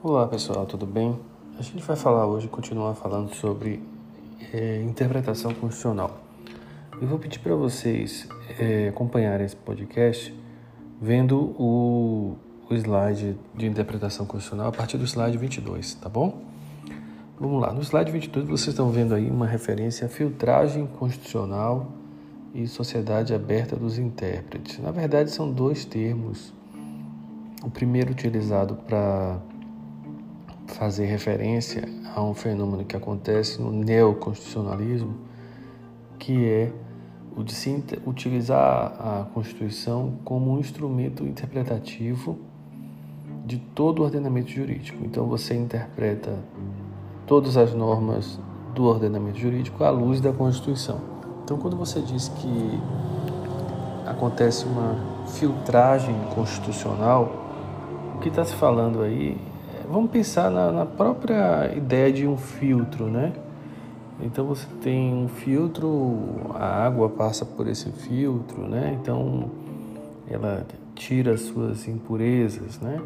Olá pessoal, tudo bem? A gente vai falar hoje, continuar falando sobre é, interpretação constitucional. Eu vou pedir para vocês é, acompanharem esse podcast vendo o, o slide de interpretação constitucional a partir do slide 22, tá bom? Vamos lá, no slide 22 vocês estão vendo aí uma referência a filtragem constitucional e sociedade aberta dos intérpretes. Na verdade, são dois termos. O primeiro utilizado para fazer referência a um fenômeno que acontece no neoconstitucionalismo, que é o de se utilizar a Constituição como um instrumento interpretativo de todo o ordenamento jurídico. Então você interpreta todas as normas do ordenamento jurídico à luz da Constituição. Então quando você diz que acontece uma filtragem constitucional, o que está se falando aí vamos pensar na, na, própria ideia de um filtro, né? Então você tem um filtro, a água passa por esse filtro, né? Então ela tira as suas impurezas, né?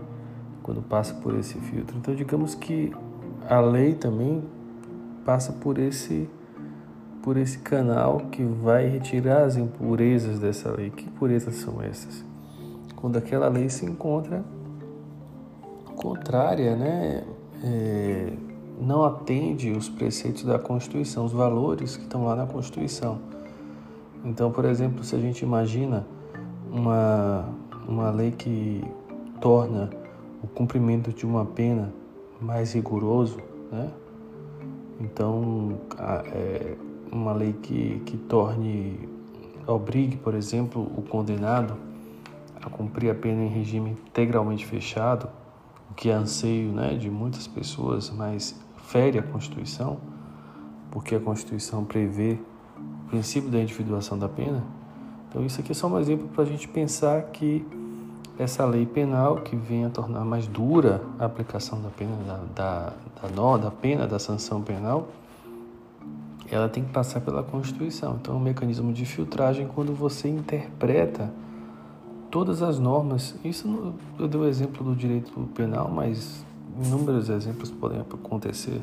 Quando passa por esse filtro. Então digamos que a lei também passa por esse por esse canal que vai retirar as impurezas dessa lei. Que impurezas são essas? Quando aquela lei se encontra contrária, né, é, não atende os preceitos da Constituição, os valores que estão lá na Constituição. Então, por exemplo, se a gente imagina uma, uma lei que torna o cumprimento de uma pena mais rigoroso, né? Então, é, uma lei que, que torne, obrigue, por exemplo, o condenado a cumprir a pena em regime integralmente fechado, o que é anseio né, de muitas pessoas, mas fere a Constituição, porque a Constituição prevê o princípio da individuação da pena. Então, isso aqui é só um exemplo para a gente pensar que essa lei penal que vem a tornar mais dura a aplicação da pena da, da, da, da pena da sanção penal, ela tem que passar pela Constituição. Então, é um mecanismo de filtragem quando você interpreta todas as normas. Isso eu dei o exemplo do direito penal, mas inúmeros exemplos podem acontecer.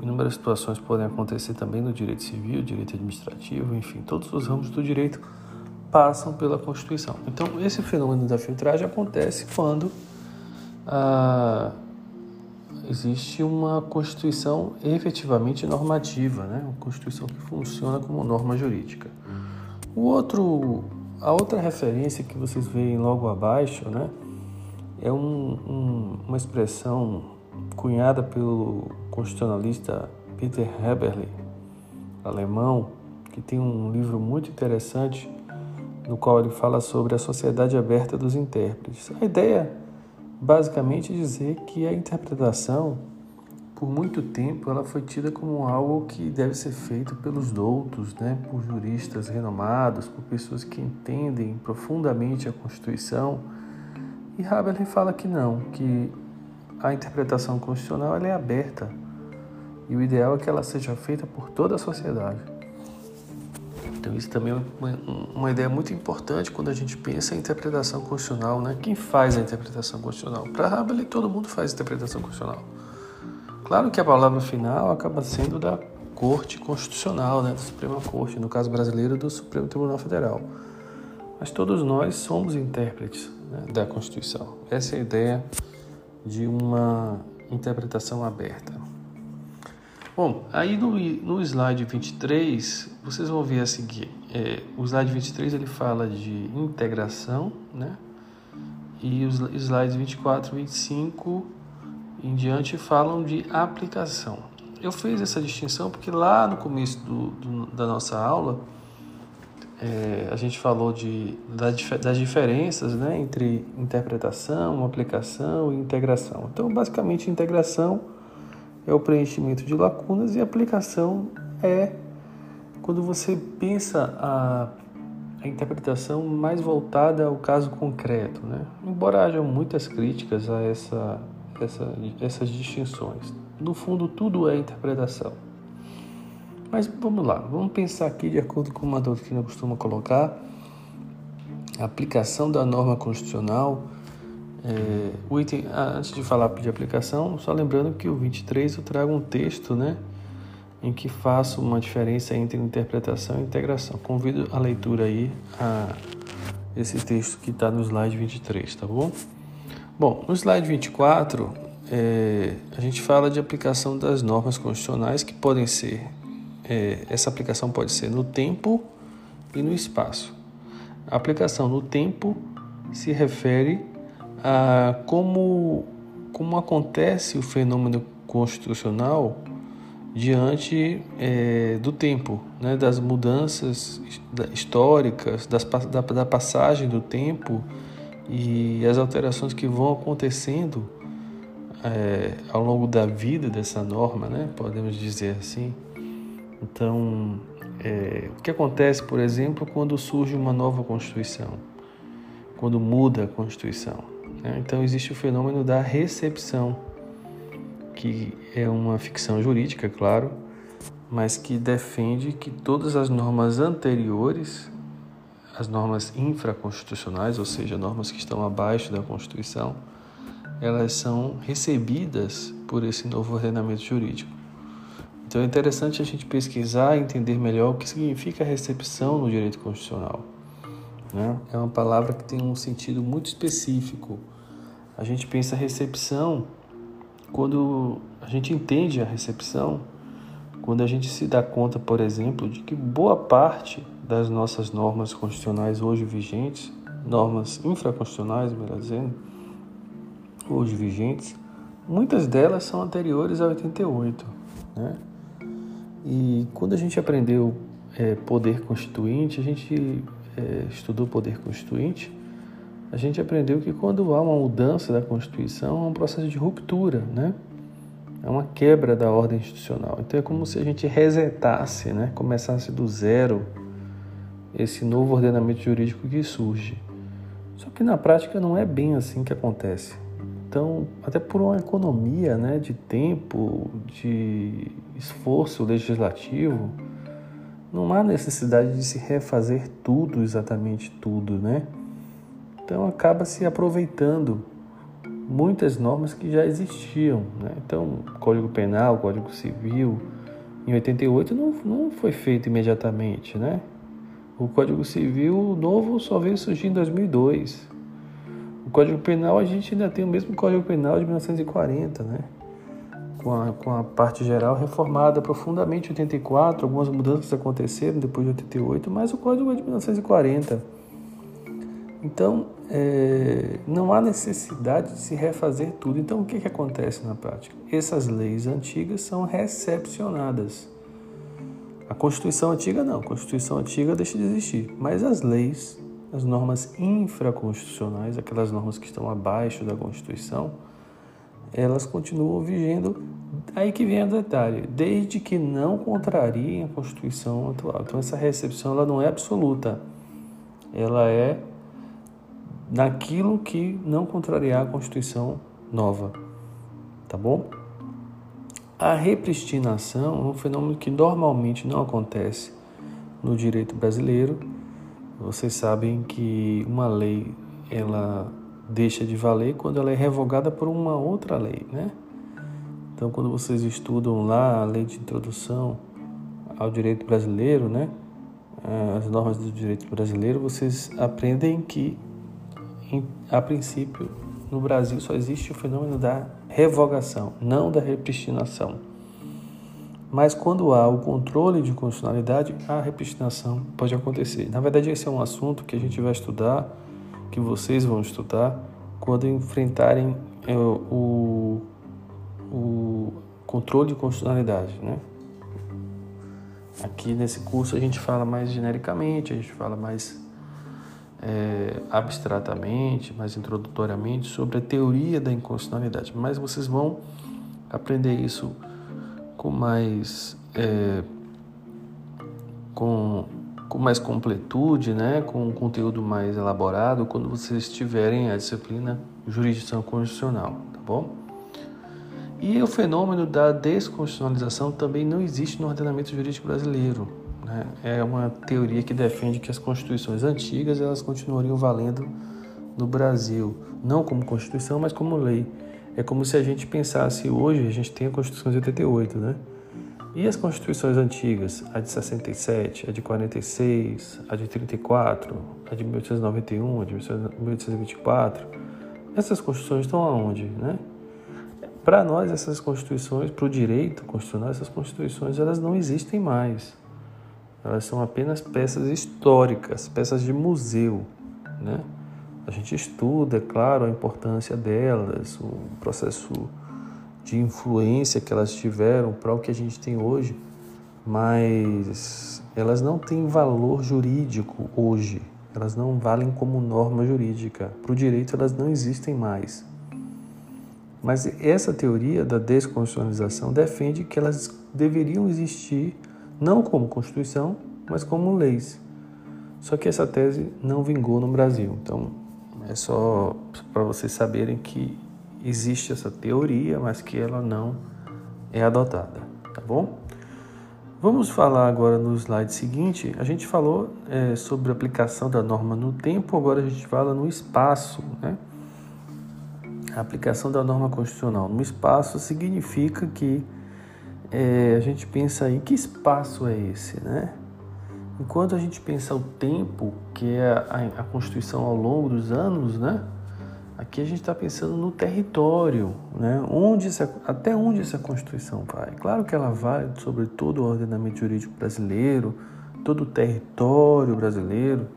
Inúmeras situações podem acontecer também no direito civil, direito administrativo, enfim, todos os ramos do direito passam pela Constituição. Então, esse fenômeno da filtragem acontece quando ah, existe uma Constituição efetivamente normativa, né? uma Constituição que funciona como norma jurídica. O outro a outra referência que vocês veem logo abaixo, né, é um, um, uma expressão cunhada pelo constitucionalista Peter Heberle, alemão, que tem um livro muito interessante no qual ele fala sobre a sociedade aberta dos intérpretes. A ideia, basicamente, dizer que a interpretação por muito tempo ela foi tida como algo que deve ser feito pelos doutos, né, por juristas renomados, por pessoas que entendem profundamente a Constituição. E Haberle fala que não, que a interpretação constitucional é aberta e o ideal é que ela seja feita por toda a sociedade. Então isso também é uma, uma ideia muito importante quando a gente pensa em interpretação constitucional, né? Quem faz a interpretação constitucional? Para Haberle todo mundo faz interpretação constitucional. Claro que a palavra final acaba sendo da Corte Constitucional, né, da Suprema Corte, no caso brasileiro, do Supremo Tribunal Federal. Mas todos nós somos intérpretes né, da Constituição. Essa é a ideia de uma interpretação aberta. Bom, aí no, no slide 23, vocês vão ver a seguir. É, o slide 23 ele fala de integração, né? E os slides 24 e 25 em diante falam de aplicação. Eu fiz essa distinção porque lá no começo do, do, da nossa aula é, a gente falou de, das diferenças né, entre interpretação, aplicação e integração. Então, basicamente, integração é o preenchimento de lacunas e aplicação é quando você pensa a, a interpretação mais voltada ao caso concreto. Né? Embora haja muitas críticas a essa essa, essas distinções. No fundo, tudo é interpretação. Mas vamos lá, vamos pensar aqui de acordo com uma doutrina costuma colocar a aplicação da norma constitucional. É, item, ah, antes de falar de aplicação, só lembrando que o 23 eu trago um texto, né, em que faço uma diferença entre interpretação e integração. Convido a leitura aí a esse texto que está no slide 23, tá bom? Bom, no slide 24, é, a gente fala de aplicação das normas constitucionais que podem ser, é, essa aplicação pode ser no tempo e no espaço. A aplicação no tempo se refere a como, como acontece o fenômeno constitucional diante é, do tempo, né, das mudanças históricas, das, da, da passagem do tempo e as alterações que vão acontecendo é, ao longo da vida dessa norma, né, podemos dizer assim. Então, é, o que acontece, por exemplo, quando surge uma nova Constituição, quando muda a Constituição? Né? Então, existe o fenômeno da recepção, que é uma ficção jurídica, claro, mas que defende que todas as normas anteriores, as normas infraconstitucionais, ou seja, normas que estão abaixo da Constituição, elas são recebidas por esse novo ordenamento jurídico. Então é interessante a gente pesquisar e entender melhor o que significa recepção no direito constitucional. Né? É uma palavra que tem um sentido muito específico. A gente pensa recepção quando a gente entende a recepção, quando a gente se dá conta, por exemplo, de que boa parte das nossas normas constitucionais hoje vigentes, normas infraconstitucionais, melhor dizendo, hoje vigentes, muitas delas são anteriores a 88, né? E quando a gente aprendeu é, poder constituinte, a gente é, estudou poder constituinte, a gente aprendeu que quando há uma mudança da Constituição, é um processo de ruptura, né? É uma quebra da ordem institucional. Então é como se a gente resetasse, né? Começasse do zero esse novo ordenamento jurídico que surge. Só que na prática não é bem assim que acontece. Então, até por uma economia né, de tempo, de esforço legislativo, não há necessidade de se refazer tudo, exatamente tudo, né? Então acaba se aproveitando muitas normas que já existiam, né? Então, Código Penal, Código Civil, em 88 não, não foi feito imediatamente, né? O Código Civil novo só veio surgir em 2002. O Código Penal, a gente ainda tem o mesmo Código Penal de 1940, né? Com a, com a parte geral reformada profundamente em 84, algumas mudanças aconteceram depois de 88, mas o Código é de 1940. Então, é, não há necessidade de se refazer tudo. Então, o que, que acontece na prática? Essas leis antigas são recepcionadas. A Constituição antiga não, a Constituição antiga deixa de existir, mas as leis as normas infraconstitucionais, aquelas normas que estão abaixo da Constituição, elas continuam vigendo. Aí que vem o detalhe, desde que não contrariem a Constituição atual. Então essa recepção ela não é absoluta, ela é naquilo que não contrariar a Constituição nova, tá bom? A repristinação é um fenômeno que normalmente não acontece no direito brasileiro vocês sabem que uma lei ela deixa de valer quando ela é revogada por uma outra lei, né? Então, quando vocês estudam lá a lei de introdução ao direito brasileiro, né? As normas do direito brasileiro, vocês aprendem que, a princípio, no Brasil só existe o fenômeno da revogação, não da repristinação. Mas quando há o controle de constitucionalidade, a repristinação pode acontecer. Na verdade, esse é um assunto que a gente vai estudar, que vocês vão estudar, quando enfrentarem é, o, o controle de constitucionalidade. Né? Aqui nesse curso a gente fala mais genericamente, a gente fala mais é, abstratamente, mais introdutoriamente sobre a teoria da inconstitucionalidade. Mas vocês vão aprender isso com mais é, com, com mais completude, né, com um conteúdo mais elaborado quando vocês tiverem a disciplina jurisdição constitucional, tá bom? E o fenômeno da desconstitucionalização também não existe no ordenamento jurídico brasileiro. Né, é uma teoria que defende que as constituições antigas elas continuariam valendo no Brasil, não como constituição, mas como lei. É como se a gente pensasse hoje, a gente tem a Constituição de 88, né? E as constituições antigas, a de 67, a de 46, a de 34, a de 1891, a de 1824, essas constituições estão aonde, né? Para nós, essas constituições, para o direito constitucional, essas constituições, elas não existem mais. Elas são apenas peças históricas, peças de museu, né? A gente estuda, é claro, a importância delas, o processo de influência que elas tiveram para o que a gente tem hoje, mas elas não têm valor jurídico hoje. Elas não valem como norma jurídica. Para o direito, elas não existem mais. Mas essa teoria da desconstitucionalização defende que elas deveriam existir não como Constituição, mas como leis. Só que essa tese não vingou no Brasil. Então, é só para vocês saberem que existe essa teoria, mas que ela não é adotada, tá bom? Vamos falar agora no slide seguinte. A gente falou é, sobre a aplicação da norma no tempo, agora a gente fala no espaço, né? A aplicação da norma constitucional no espaço significa que é, a gente pensa aí que espaço é esse, né? Enquanto a gente pensa o tempo, que é a, a Constituição ao longo dos anos, né? Aqui a gente está pensando no território, né? onde essa, até onde essa Constituição vai. Claro que ela vale sobre todo o ordenamento jurídico brasileiro, todo o território brasileiro,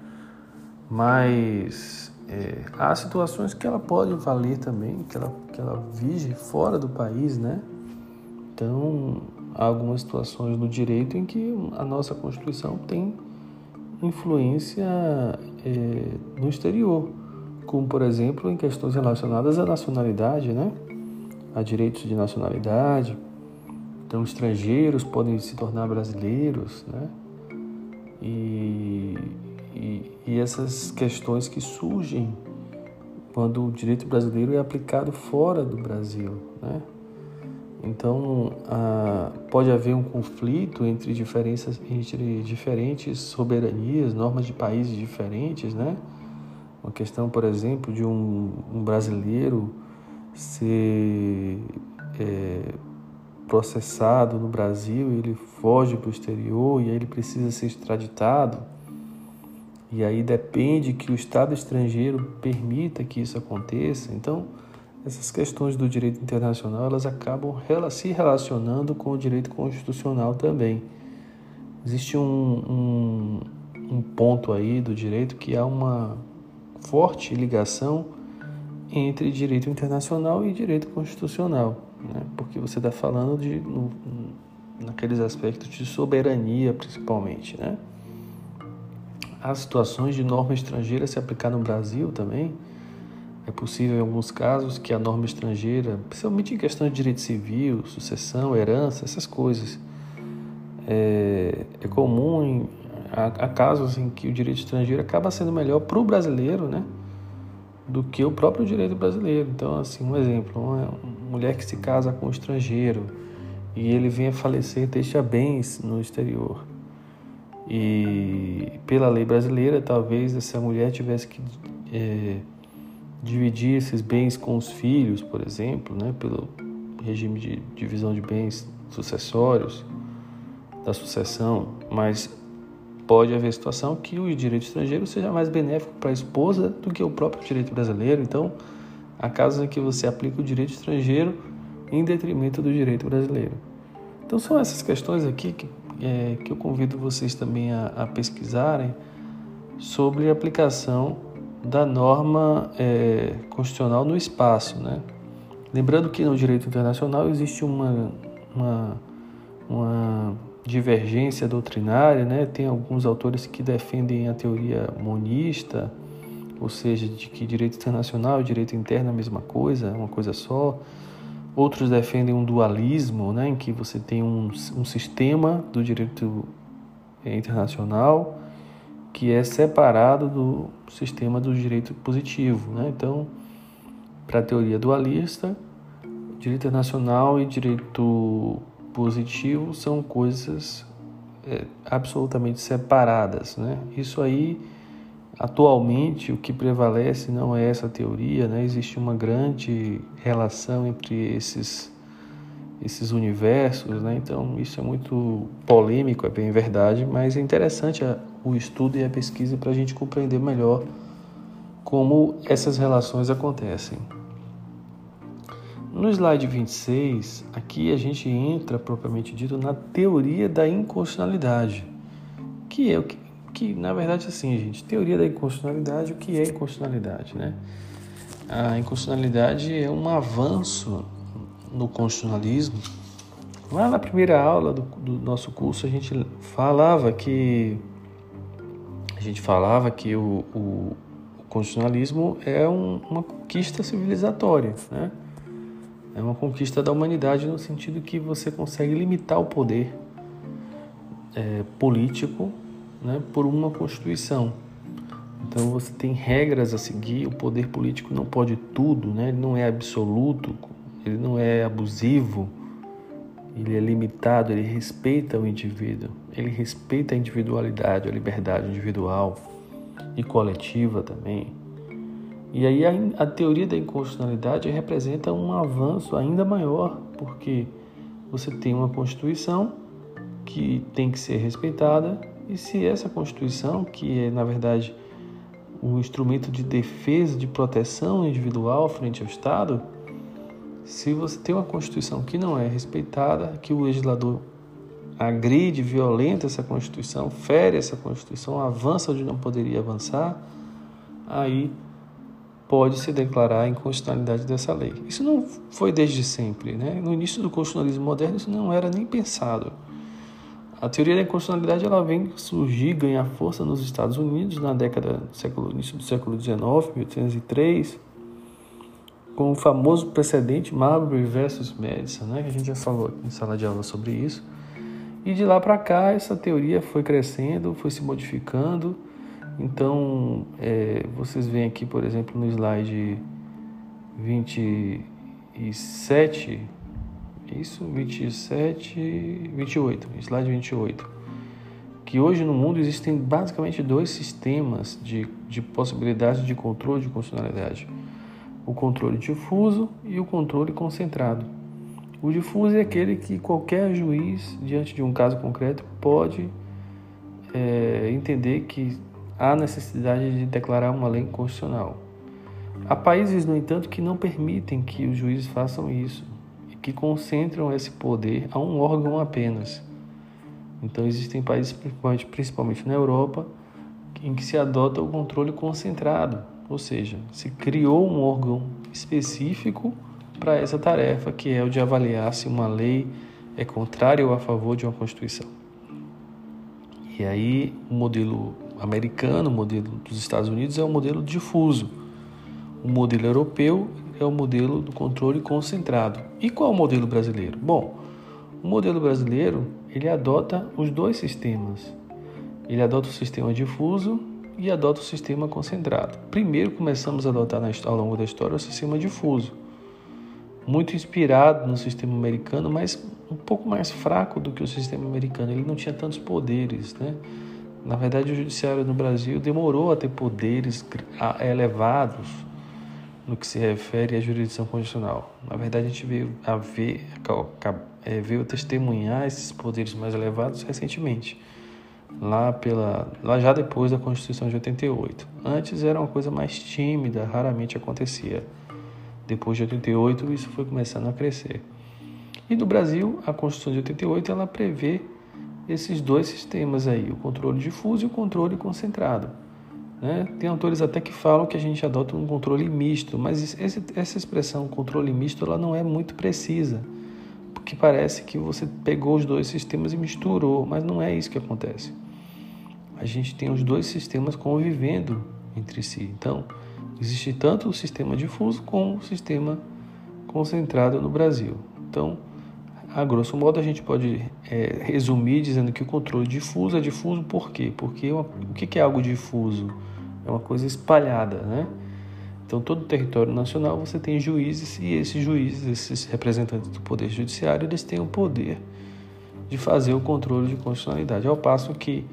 mas é, há situações que ela pode valer também, que ela, que ela vige fora do país, né? Então, há algumas situações no direito em que a nossa Constituição tem influência é, no exterior, como por exemplo em questões relacionadas à nacionalidade, né? a direitos de nacionalidade. Então, estrangeiros podem se tornar brasileiros, né? E, e, e essas questões que surgem quando o direito brasileiro é aplicado fora do Brasil, né? Então, ah, pode haver um conflito entre, diferenças, entre diferentes soberanias, normas de países diferentes, né? Uma questão, por exemplo, de um, um brasileiro ser é, processado no Brasil, ele foge para o exterior e aí ele precisa ser extraditado. E aí depende que o Estado estrangeiro permita que isso aconteça. Então, essas questões do direito internacional elas acabam se relacionando com o direito constitucional também. Existe um, um, um ponto aí do direito que há uma forte ligação entre direito internacional e direito constitucional, né? porque você está falando de no, naqueles aspectos de soberania principalmente, né? Há situações de norma estrangeira se aplicar no Brasil também, é possível, em alguns casos, que a norma estrangeira, principalmente em questão de direito civil, sucessão, herança, essas coisas, é, é comum em, há, há, casos em que o direito estrangeiro acaba sendo melhor para o brasileiro, né? do que o próprio direito brasileiro. Então, assim, um exemplo, uma mulher que se casa com um estrangeiro e ele vem a falecer, deixa bens no exterior. E pela lei brasileira, talvez essa mulher tivesse que é, dividir esses bens com os filhos, por exemplo, né, pelo regime de divisão de bens sucessórios da sucessão, mas pode haver situação que o direito estrangeiro seja mais benéfico para a esposa do que o próprio direito brasileiro. Então, há casos em que você aplica o direito estrangeiro em detrimento do direito brasileiro. Então, são essas questões aqui que, é, que eu convido vocês também a, a pesquisarem sobre a aplicação da norma é, constitucional no espaço. Né? Lembrando que no direito internacional existe uma, uma, uma divergência doutrinária, né? tem alguns autores que defendem a teoria monista, ou seja, de que direito internacional e direito interno é a mesma coisa, uma coisa só. Outros defendem um dualismo, né? em que você tem um, um sistema do direito internacional que é separado do sistema do direito positivo. Né? Então, para a teoria dualista, direito internacional e direito positivo são coisas é, absolutamente separadas. Né? Isso aí, atualmente, o que prevalece não é essa teoria, né? existe uma grande relação entre esses, esses universos, né? então isso é muito polêmico, é bem verdade, mas é interessante a, o estudo e a pesquisa para a gente compreender melhor como essas relações acontecem. No slide 26, aqui a gente entra propriamente dito na teoria da inconstitucionalidade, que é o que, que na verdade assim, gente, teoria da inconstitucionalidade, o que é inconstitucionalidade, né? A inconstitucionalidade é um avanço no constitucionalismo. Lá na primeira aula do, do nosso curso a gente falava que a gente falava que o, o, o constitucionalismo é um, uma conquista civilizatória, né? É uma conquista da humanidade no sentido que você consegue limitar o poder é, político né, por uma Constituição. Então você tem regras a seguir, o poder político não pode tudo, né? ele não é absoluto, ele não é abusivo, ele é limitado, ele respeita o indivíduo, ele respeita a individualidade, a liberdade individual e coletiva também. E aí a, a teoria da inconstitucionalidade representa um avanço ainda maior, porque você tem uma Constituição que tem que ser respeitada, e se essa Constituição, que é na verdade um instrumento de defesa, de proteção individual frente ao Estado, se você tem uma Constituição que não é respeitada, que o legislador agride, violenta essa Constituição, fere essa Constituição, avança onde não poderia avançar, aí pode se declarar a inconstitucionalidade dessa lei. Isso não foi desde sempre. Né? No início do constitucionalismo moderno, isso não era nem pensado. A teoria da inconstitucionalidade ela vem surgir, ganhar força nos Estados Unidos na década do início do século XIX, 1803, com o famoso precedente Marbury versus Madison, né? que a gente já falou em sala de aula sobre isso. E de lá para cá, essa teoria foi crescendo, foi se modificando então, é, vocês veem aqui, por exemplo, no slide 27, isso, 27, 28, slide 28, que hoje no mundo existem basicamente dois sistemas de, de possibilidade de controle de constitucionalidade. O controle difuso e o controle concentrado. O difuso é aquele que qualquer juiz, diante de um caso concreto, pode é, entender que há necessidade de declarar uma lei constitucional. Há países, no entanto, que não permitem que os juízes façam isso e que concentram esse poder a um órgão apenas. Então, existem países, principalmente na Europa, em que se adota o controle concentrado, ou seja, se criou um órgão específico para essa tarefa, que é o de avaliar se uma lei é contrária ou a favor de uma Constituição. E aí, o modelo americano, o modelo dos Estados Unidos é um modelo difuso. O modelo europeu é o modelo do controle concentrado. E qual é o modelo brasileiro? Bom, o modelo brasileiro ele adota os dois sistemas. Ele adota o sistema difuso e adota o sistema concentrado. Primeiro começamos a adotar ao longo da história o sistema difuso, muito inspirado no sistema americano, mas um pouco mais fraco do que o sistema americano. Ele não tinha tantos poderes, né? Na verdade, o judiciário no Brasil demorou a ter poderes elevados no que se refere à jurisdição constitucional. Na verdade, a gente veio a ver, é, veio testemunhar esses poderes mais elevados recentemente, lá pela, lá já depois da Constituição de 88. Antes era uma coisa mais tímida, raramente acontecia. Depois de 88, isso foi começando a crescer. E no Brasil, a Constituição de 88 ela prevê esses dois sistemas aí, o controle difuso e o controle concentrado. Né? Tem autores até que falam que a gente adota um controle misto, mas esse, essa expressão controle misto ela não é muito precisa, porque parece que você pegou os dois sistemas e misturou, mas não é isso que acontece. A gente tem os dois sistemas convivendo entre si. Então, existe tanto o sistema difuso como o sistema concentrado no Brasil. Então, a grosso modo, a gente pode é, resumir dizendo que o controle difuso é difuso por quê? Porque uma, o que é algo difuso? É uma coisa espalhada, né? Então, todo o território nacional você tem juízes e esses juízes, esses representantes do poder judiciário, eles têm o poder de fazer o controle de constitucionalidade. Ao passo que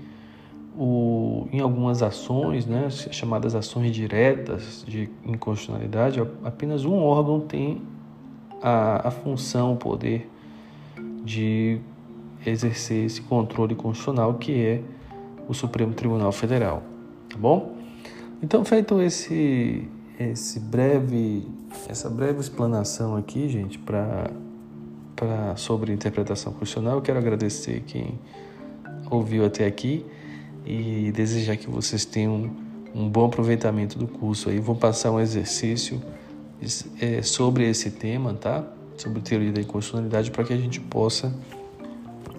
o, em algumas ações, né, chamadas ações diretas de inconstitucionalidade, apenas um órgão tem a, a função, o poder de exercer esse controle constitucional, que é o Supremo Tribunal Federal. Tá bom? Então, feito esse, esse breve, essa breve explanação aqui, gente, para pra, sobre interpretação constitucional, eu quero agradecer quem ouviu até aqui e desejar que vocês tenham um bom aproveitamento do curso aí. Vou passar um exercício é, sobre esse tema, tá? Sobre teoria da inconstitucionalidade para que a gente possa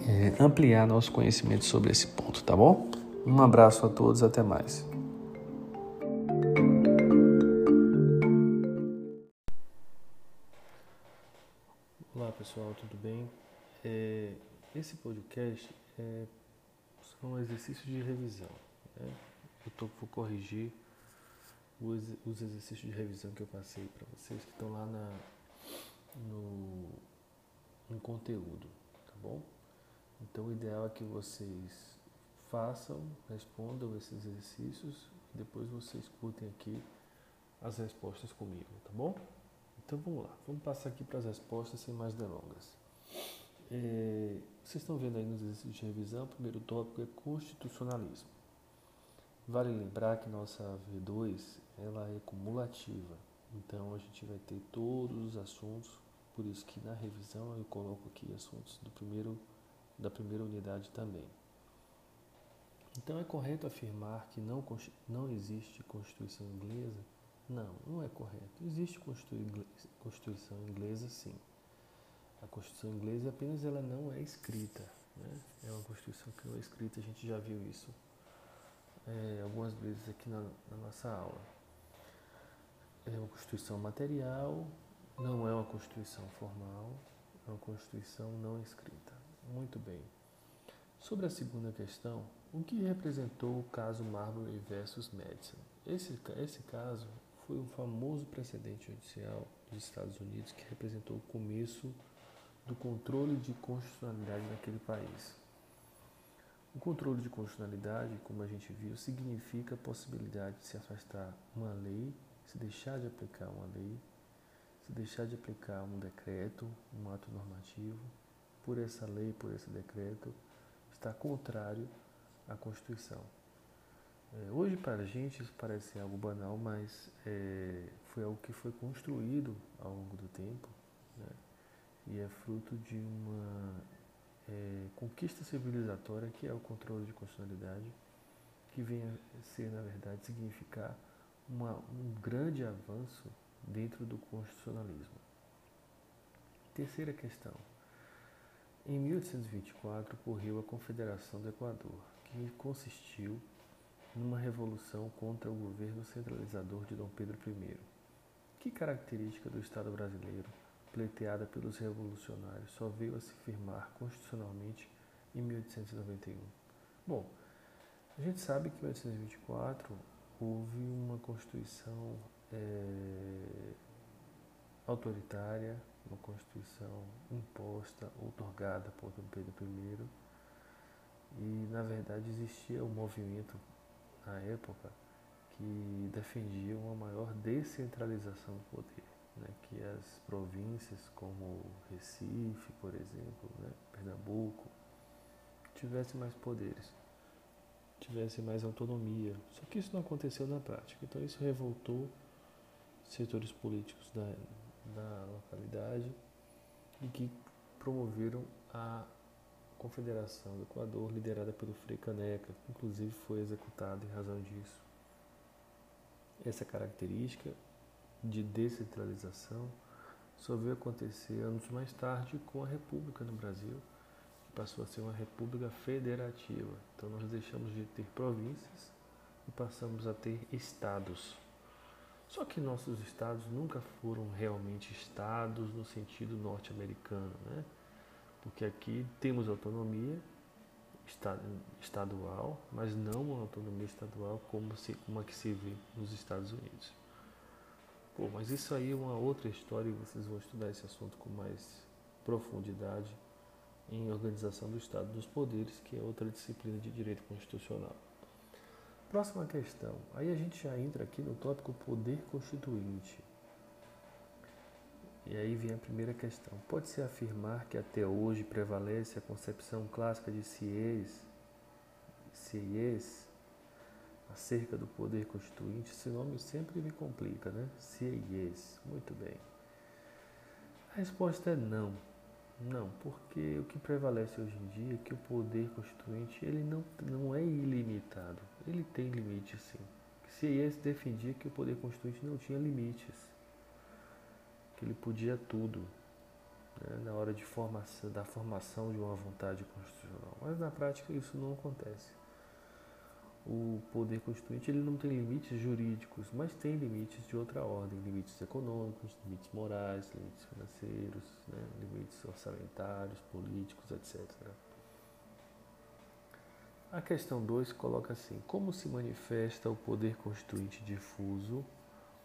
é, ampliar nosso conhecimento sobre esse ponto, tá bom? Um abraço a todos, até mais. Olá pessoal, tudo bem? É, esse podcast é, são exercícios de revisão. Né? Eu tô, vou corrigir os, os, exercícios de revisão que eu passei para vocês que estão lá na, no, no conteúdo, tá bom? Então o ideal é que vocês façam, respondam esses exercícios e depois vocês escutem aqui as respostas comigo, tá bom? Então vamos lá, vamos passar aqui para as respostas sem mais delongas. É, vocês estão vendo aí nos exercícios de revisão, o primeiro tópico é constitucionalismo. Vale lembrar que nossa V2 ela é cumulativa, então a gente vai ter todos os assuntos, por isso que na revisão eu coloco aqui assuntos do primeiro, da primeira unidade também. Então é correto afirmar que não, não existe Constituição inglesa? Não, não é correto. Existe Constituição inglesa sim. A Constituição inglesa apenas ela não é escrita. Né? É uma Constituição que não é escrita, a gente já viu isso é, algumas vezes aqui na, na nossa aula. É uma Constituição material, não é uma Constituição formal, é uma Constituição não escrita. Muito bem. Sobre a segunda questão, o que representou o caso Marbury versus Madison? Esse, esse caso foi um famoso precedente judicial dos Estados Unidos que representou o começo do controle de constitucionalidade naquele país. O controle de constitucionalidade, como a gente viu, significa a possibilidade de se afastar uma lei, se deixar de aplicar uma lei, se deixar de aplicar um decreto, um ato normativo, por essa lei, por esse decreto, está contrário à Constituição. É, hoje, para a gente, isso parece algo banal, mas é, foi algo que foi construído ao longo do tempo né? E é fruto de uma é, conquista civilizatória que é o controle de constitucionalidade, que vem a ser, na verdade, significar uma, um grande avanço dentro do constitucionalismo. Terceira questão. Em 1824 ocorreu a Confederação do Equador, que consistiu numa revolução contra o governo centralizador de Dom Pedro I. Que característica do Estado brasileiro, pleiteada pelos revolucionários, só veio a se firmar constitucionalmente em 1891? Bom, a gente sabe que em 1824 houve uma Constituição é, autoritária, uma Constituição imposta, outorgada por Dom Pedro I. E, na verdade, existia um movimento na época que defendia uma maior descentralização do poder, né? que as províncias como Recife, por exemplo, né? Pernambuco, tivessem mais poderes, tivessem mais autonomia. Só que isso não aconteceu na prática. Então isso revoltou setores políticos da, da localidade e que promoveram a Confederação do Equador, liderada pelo Frei Caneca, que inclusive foi executado em razão disso. Essa característica de descentralização só veio acontecer anos mais tarde com a República no Brasil, que passou a ser uma república federativa. Então nós deixamos de ter províncias e passamos a ter estados. Só que nossos estados nunca foram realmente estados no sentido norte-americano, né? porque aqui temos autonomia estadual, mas não uma autonomia estadual como, a que se vê nos Estados Unidos. Pô, mas isso aí é uma outra história e vocês vão estudar esse assunto com mais profundidade em organização do Estado dos poderes, que é outra disciplina de direito constitucional. Próxima questão. Aí a gente já entra aqui no tópico poder constituinte. E aí vem a primeira questão. Pode-se afirmar que até hoje prevalece a concepção clássica de Sieyès, Sieyès acerca do poder constituinte? Esse nome sempre me complica, né? Sieyès. Muito bem. A resposta é não. Não, porque o que prevalece hoje em dia é que o poder constituinte ele não, não é ilimitado. Ele tem limites, sim. Esse defendia que o poder constituinte não tinha limites, que ele podia tudo né, na hora de formação, da formação de uma vontade constitucional. Mas na prática isso não acontece o poder constituinte ele não tem limites jurídicos, mas tem limites de outra ordem, limites econômicos, limites morais, limites financeiros, né, limites orçamentários, políticos, etc. A questão 2 coloca assim: como se manifesta o poder constituinte difuso?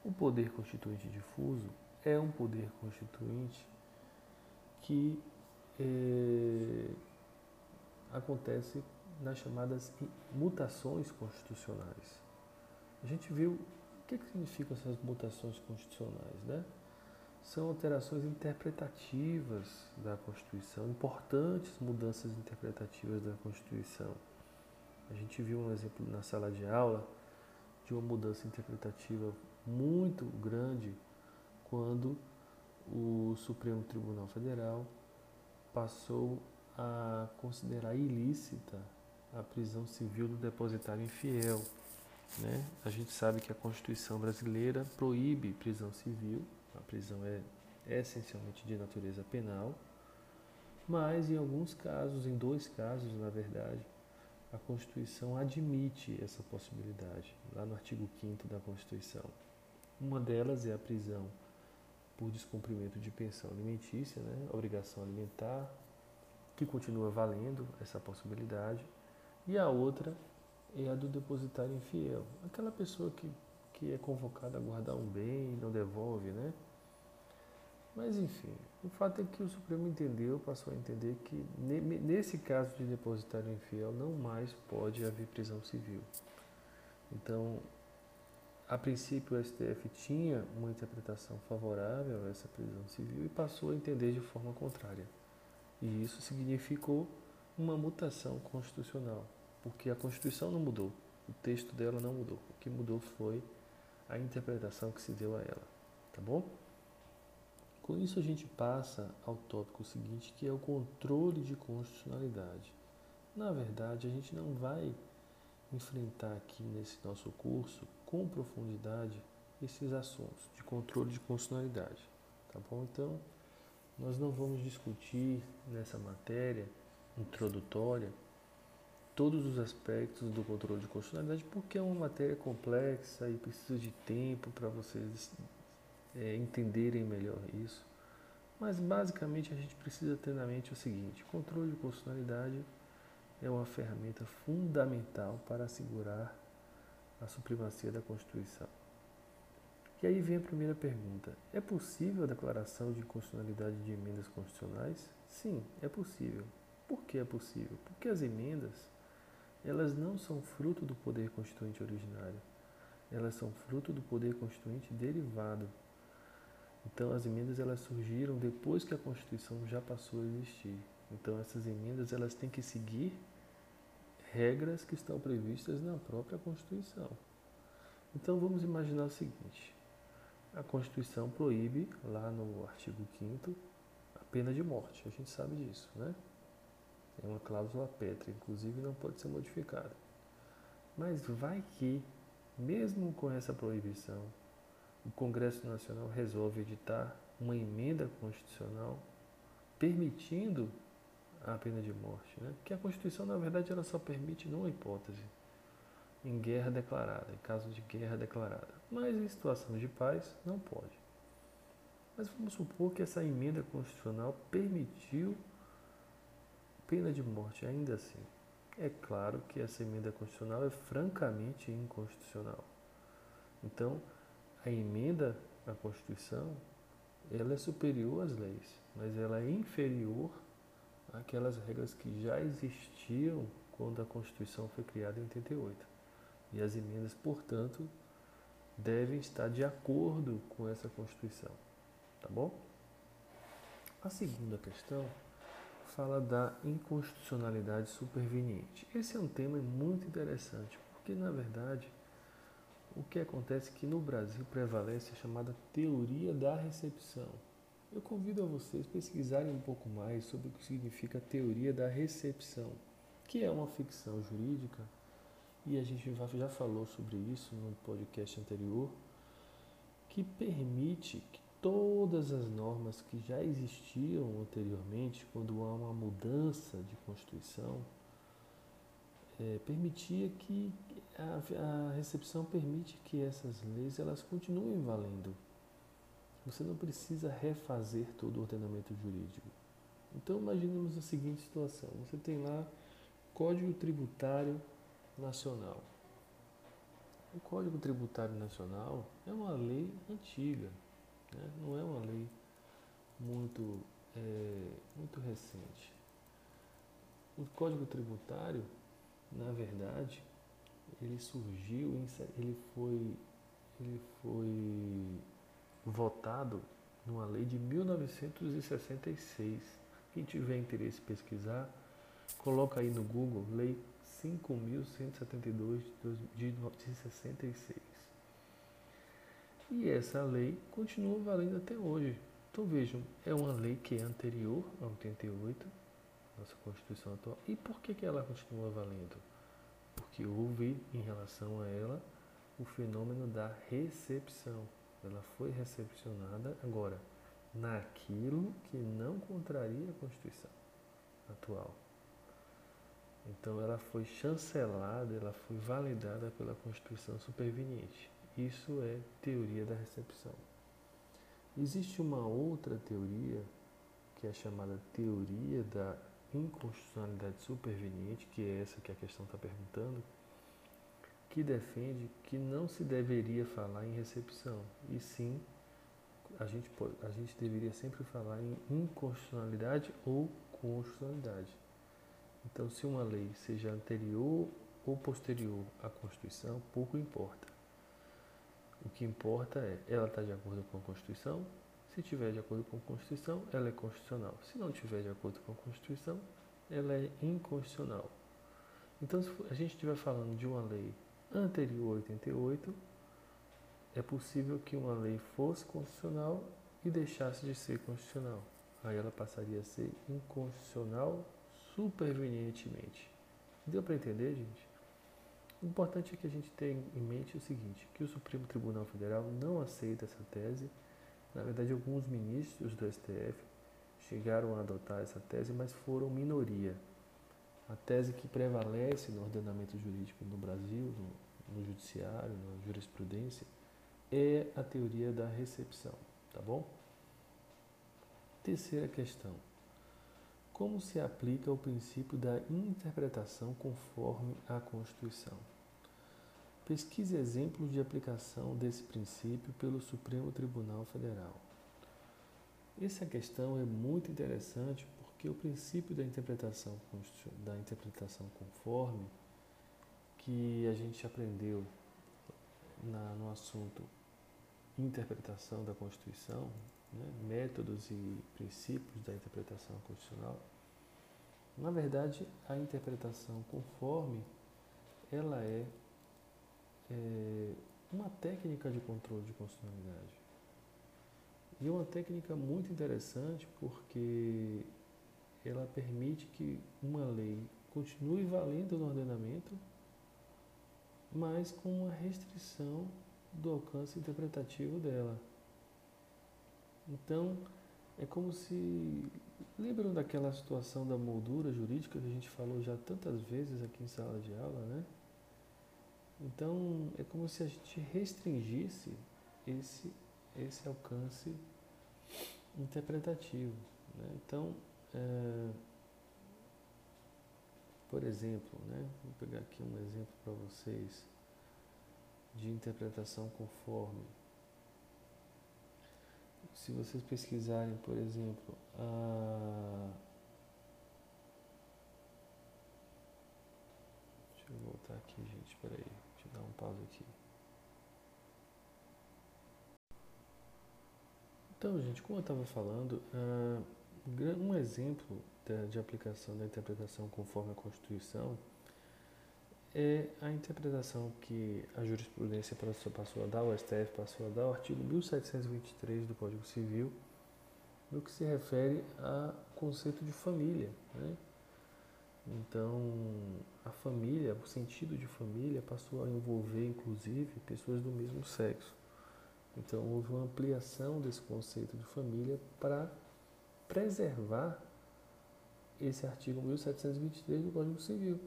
O poder constituinte difuso é um poder constituinte que é, acontece nas chamadas mutações constitucionais. A gente viu o que, que significam essas mutações constitucionais, né? São alterações interpretativas da Constituição, importantes mudanças interpretativas da Constituição. A gente viu um exemplo na sala de aula de uma mudança interpretativa muito grande quando o Supremo Tribunal Federal passou a considerar ilícita a prisão civil do depositário infiel. Né? A gente sabe que a Constituição brasileira proíbe prisão civil, a prisão é, essencialmente de natureza penal, mas em alguns casos, em dois casos na verdade, a Constituição admite essa possibilidade, lá no artigo 5 da Constituição. Uma delas é a prisão por descumprimento de pensão alimentícia, né? obrigação alimentar, que continua valendo essa possibilidade. E a outra é a do depositário infiel, aquela pessoa que, que é convocada a guardar um bem e não devolve, né? Mas enfim, o fato é que o Supremo entendeu, passou a entender que nesse caso de depositário infiel não mais pode haver prisão civil. Então, a princípio o STF tinha uma interpretação favorável a essa prisão civil e passou a entender de forma contrária. E isso significou uma mutação constitucional, porque a Constituição não mudou, o texto dela não mudou. O que mudou foi a interpretação que se deu a ela, tá bom? Com isso a gente passa ao tópico seguinte, que é o controle de constitucionalidade. Na verdade, a gente não vai enfrentar aqui nesse nosso curso com profundidade esses assuntos de controle de constitucionalidade, tá bom? Então, nós não vamos discutir nessa matéria introdutória todos os aspectos do controle de constitucionalidade, porque é uma matéria complexa e precisa de tempo para vocês é, entenderem melhor isso. Mas basicamente a gente precisa ter na mente o seguinte: controle de constitucionalidade é uma ferramenta fundamental para assegurar a supremacia da Constituição. E aí vem a primeira pergunta: é possível a declaração de inconstitucionalidade de emendas constitucionais? Sim, é possível. Por que é possível? Porque as emendas, elas não são fruto do poder constituinte originário. Elas são fruto do poder constituinte derivado. Então as emendas elas surgiram depois que a Constituição já passou a existir. Então essas emendas elas têm que seguir regras que estão previstas na própria Constituição. Então vamos imaginar o seguinte: a Constituição proíbe, lá no artigo 5 a pena de morte. A gente sabe disso, né? É uma cláusula pétrea, inclusive não pode ser modificada. Mas vai que, mesmo com essa proibição, o Congresso Nacional resolve editar uma emenda constitucional permitindo a pena de morte. Né? Porque a Constituição, na verdade, ela só permite numa hipótese, em guerra declarada, em caso de guerra declarada. Mas em situação de paz, não pode. Mas vamos supor que essa emenda constitucional permitiu pena de morte ainda assim. É claro que essa emenda constitucional é francamente inconstitucional. Então, a emenda à Constituição, ela é superior às leis, mas ela é inferior aquelas regras que já existiam quando a Constituição foi criada em 88. E as emendas, portanto, devem estar de acordo com essa Constituição. Tá bom? A segunda questão fala da inconstitucionalidade superveniente. Esse é um tema muito interessante, porque na verdade o que acontece é que no Brasil prevalece a chamada teoria da recepção. Eu convido a vocês pesquisarem um pouco mais sobre o que significa teoria da recepção, que é uma ficção jurídica, e a gente já falou sobre isso no podcast anterior, que permite que todas as normas que já existiam anteriormente, quando há uma mudança de Constituição, é, permitia que a, a, recepção permite que essas leis elas continuem valendo. Você não precisa refazer todo o ordenamento jurídico. Então imaginemos a seguinte situação: você tem lá Código Tributário Nacional. O Código Tributário Nacional é uma lei antiga, né? não é uma lei muito, é, muito recente. O Código Tributário na verdade, ele surgiu, ele foi, ele foi votado numa lei de 1966. Quem tiver interesse em pesquisar, coloca aí no Google, Lei 5.172 de 66. E essa lei continua valendo até hoje. Então vejam, é uma lei que é anterior a 88, nossa Constituição atual. E por que, que ela continua valendo? Porque houve em relação a ela o fenômeno da recepção. Ela foi recepcionada agora naquilo que não contraria a Constituição atual. Então ela foi chancelada, ela foi validada pela Constituição superveniente. Isso é teoria da recepção. Existe uma outra teoria que é chamada teoria da inconstitucionalidade superveniente, que é essa que a questão está perguntando, que defende que não se deveria falar em recepção, e sim a gente, a gente deveria sempre falar em inconstitucionalidade ou constitucionalidade. Então, se uma lei seja anterior ou posterior à Constituição, pouco importa. O que importa é ela está de acordo com a Constituição se tiver de acordo com a Constituição, ela é constitucional. Se não tiver de acordo com a Constituição, ela é inconstitucional. Então, se a gente estiver falando de uma lei anterior a 88, é possível que uma lei fosse constitucional e deixasse de ser constitucional. Aí ela passaria a ser inconstitucional supervenientemente. Deu para entender, gente? O importante é que a gente tenha em mente o seguinte, que o Supremo Tribunal Federal não aceita essa tese na verdade, alguns ministros do STF chegaram a adotar essa tese, mas foram minoria. A tese que prevalece no ordenamento jurídico no Brasil, no, no judiciário, na jurisprudência, é a teoria da recepção, tá bom? Terceira questão. Como se aplica o princípio da interpretação conforme a Constituição? Pesquise exemplos de aplicação desse princípio pelo Supremo Tribunal Federal. Essa questão é muito interessante porque o princípio da interpretação, da interpretação conforme que a gente aprendeu na, no assunto interpretação da Constituição, né, métodos e princípios da interpretação constitucional, na verdade a interpretação conforme ela é é, uma técnica de controle de constitucionalidade. E uma técnica muito interessante porque ela permite que uma lei continue valendo no ordenamento, mas com uma restrição do alcance interpretativo dela. Então, é como se. Lembram daquela situação da moldura jurídica que a gente falou já tantas vezes aqui em sala de aula, né? Então, é como se a gente restringisse esse, esse alcance interpretativo. Né? Então, é, por exemplo, né? vou pegar aqui um exemplo para vocês de interpretação conforme. Se vocês pesquisarem, por exemplo, a voltar aqui, gente. Deixa eu dar um pausa aqui. Então, gente, como eu estava falando, uh, um exemplo de, de aplicação da interpretação conforme a Constituição é a interpretação que a jurisprudência passou a dar, o STF passou a dar, o artigo 1723 do Código Civil, no que se refere ao conceito de família. Né? Então, a família, o sentido de família passou a envolver, inclusive, pessoas do mesmo sexo. Então, houve uma ampliação desse conceito de família para preservar esse artigo 1723 do Código Civil.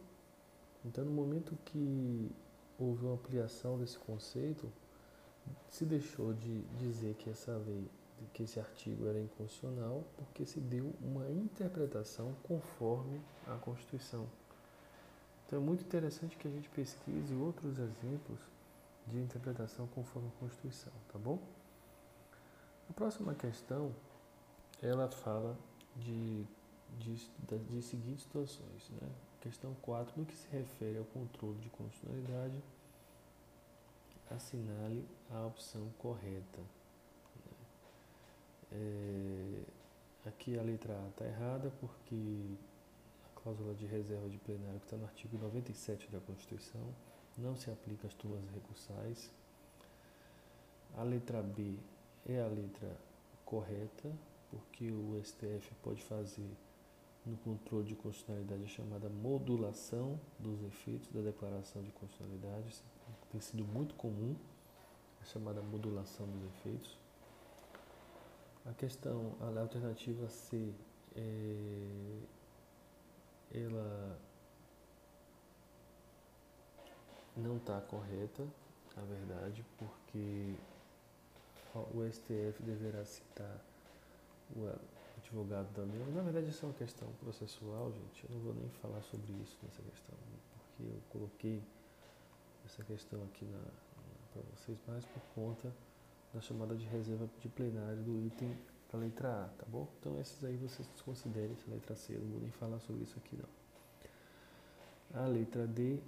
Então, no momento que houve uma ampliação desse conceito, se deixou de dizer que essa lei, que esse artigo era inconstitucional, porque se deu uma interpretação conforme a Constituição. Então, é muito interessante que a gente pesquise outros exemplos de interpretação conforme a Constituição, tá bom? A próxima questão, ela fala de, de, de seguintes situações, né? Questão 4, no que se refere ao controle de constitucionalidade, assinale a opção correta. Né? É, aqui a letra A está errada porque cláusula de reserva de plenário que está no artigo 97 da Constituição não se aplica às turmas recursais. A letra B é a letra correta, porque o STF pode fazer no controle de constitucionalidade a chamada modulação dos efeitos da declaração de constitucionalidade. Tem sido muito comum, a chamada modulação dos efeitos. A questão, a alternativa C, é, ela não está correta, na verdade, porque o STF deverá citar o advogado da União. Na verdade, isso é uma questão processual, gente. Eu não vou nem falar sobre isso nessa questão, porque eu coloquei essa questão aqui na, na para vocês mais por conta da chamada de reserva de plenário do item da letra A, tá bom? Então, esses aí vocês desconsiderem essa letra C. Não vou nem falar sobre isso aqui, não. A letra D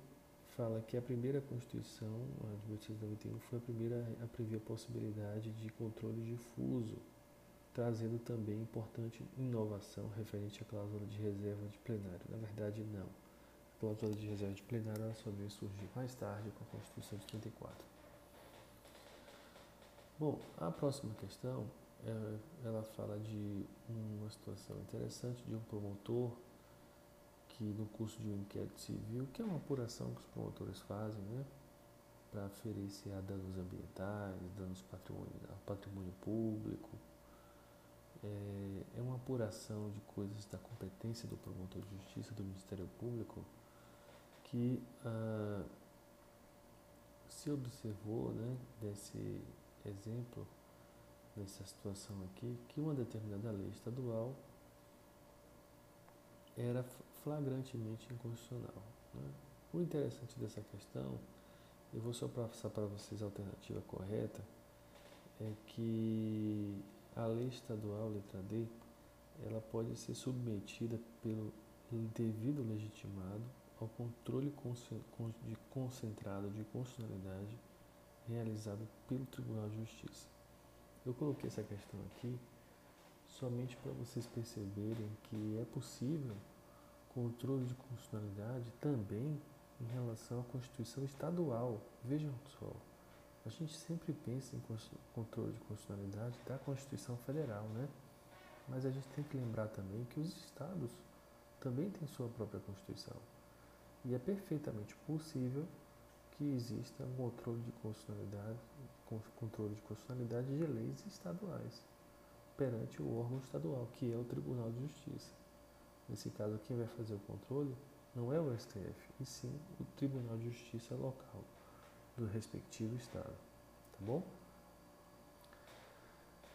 fala que a primeira Constituição, a de 1891, foi a primeira a prever a possibilidade de controle difuso, trazendo também importante inovação referente à cláusula de reserva de plenário. Na verdade, não. A cláusula de reserva de plenário ela só veio surgir mais tarde com a Constituição de 34. Bom, a próxima questão, ela fala de uma situação interessante de um promotor que no curso de um inquérito civil, que é uma apuração que os promotores fazem, né, para aferir se há danos ambientais, danos patrimônio, patrimônio público, é, é uma apuração de coisas da competência do promotor de justiça do Ministério Público que ah, se observou né, desse exemplo, nessa situação aqui, que uma determinada lei estadual era flagrantemente inconstitucional. Né? O interessante dessa questão, eu vou só passar para vocês a alternativa correta, é que a lei estadual, letra D, ela pode ser submetida pelo devido legitimado ao controle concentrado de constitucionalidade realizado pelo Tribunal de Justiça. Eu coloquei essa questão aqui somente para vocês perceberem que é possível controle de constitucionalidade também em relação à Constituição estadual. Vejam só, a gente sempre pensa em controle de constitucionalidade da Constituição Federal, né? Mas a gente tem que lembrar também que os estados também têm sua própria Constituição. E é perfeitamente possível que exista um controle de constitucionalidade, controle de constitucionalidade de leis estaduais perante o órgão estadual, que é o Tribunal de Justiça. Nesse caso, quem vai fazer o controle não é o STF, e sim o Tribunal de Justiça local do respectivo estado, tá bom?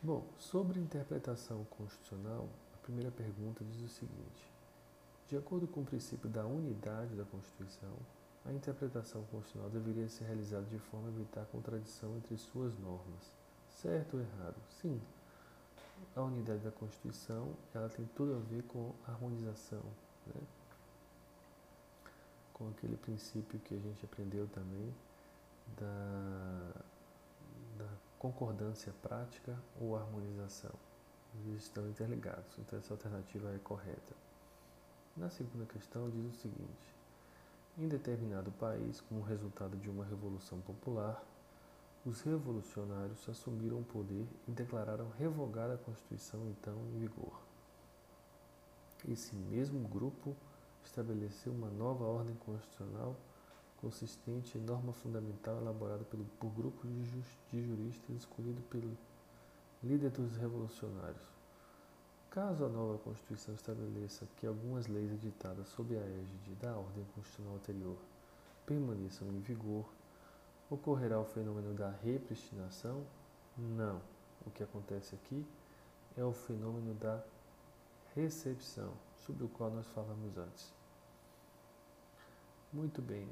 Bom, sobre interpretação constitucional, a primeira pergunta diz o seguinte: de acordo com o princípio da unidade da Constituição, a interpretação constitucional deveria ser realizada de forma a evitar contradição entre suas normas. Certo ou errado? Sim, a unidade da Constituição ela tem tudo a ver com harmonização. Né? com aquele princípio que a gente aprendeu também da, da concordância prática ou harmonização. Eles estão interligados, então essa alternativa é correta. Na segunda questão, diz o seguinte: em determinado país, como resultado de uma revolução popular, os revolucionários assumiram o poder e declararam revogada a Constituição então em vigor. Esse mesmo grupo estabeleceu uma nova ordem constitucional consistente em norma fundamental elaborada pelo, por grupo de, de juristas escolhido pelo líder dos revolucionários. Caso a nova Constituição estabeleça que algumas leis editadas sob a égide da ordem constitucional anterior permaneçam em vigor, ocorrerá o fenômeno da repristinação? Não. O que acontece aqui é o fenômeno da recepção, sobre o qual nós falamos antes. Muito bem.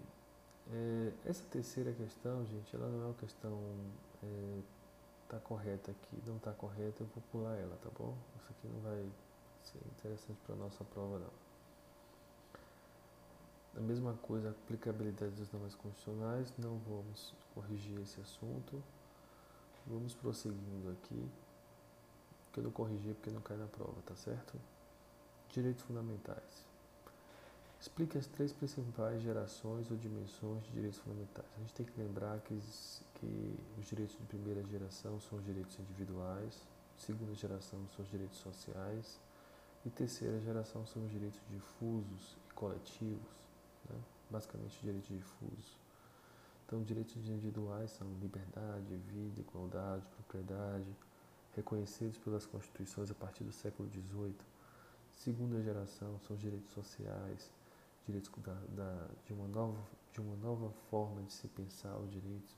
É, essa terceira questão, gente, ela não é uma questão é, tá correta aqui, não está correta, eu vou pular ela, tá bom? Isso aqui não vai ser interessante para nossa prova não. A mesma coisa, aplicabilidade das normas constitucionais, não vamos corrigir esse assunto. Vamos prosseguindo aqui, que eu não corrigi porque não cai na prova, tá certo? Direitos fundamentais. Explique as três principais gerações ou dimensões de direitos fundamentais. A gente tem que lembrar que, que os direitos de primeira geração são os direitos individuais, segunda geração são os direitos sociais e terceira geração são os direitos difusos e coletivos, né? basicamente direitos difusos. Então, direitos individuais são liberdade, vida, igualdade, propriedade, reconhecidos pelas constituições a partir do século XVIII. Segunda geração são os direitos sociais, direitos da, da, de, uma nova, de uma nova forma de se pensar os direitos,